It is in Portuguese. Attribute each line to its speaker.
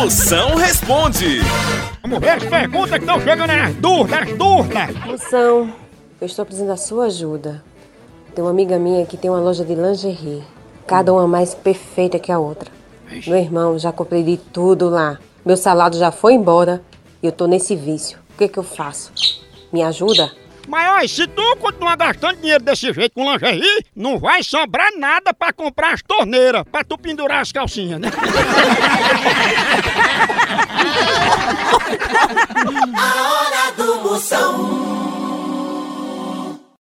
Speaker 1: Moção responde.
Speaker 2: Vamos ver as perguntas que estão chegando nas dúvidas, as dúvidas.
Speaker 3: Moção, eu estou precisando da sua ajuda. Tem uma amiga minha que tem uma loja de lingerie. Cada uma mais perfeita que a outra. Meu irmão, já comprei de tudo lá. Meu salário já foi embora e eu tô nesse vício. O que que eu faço? Me ajuda?
Speaker 2: Mas olha, se tu continuar gastando dinheiro desse jeito com lingerie, não vai sobrar nada pra comprar as torneiras, pra tu pendurar as calcinhas, né?
Speaker 4: Moção.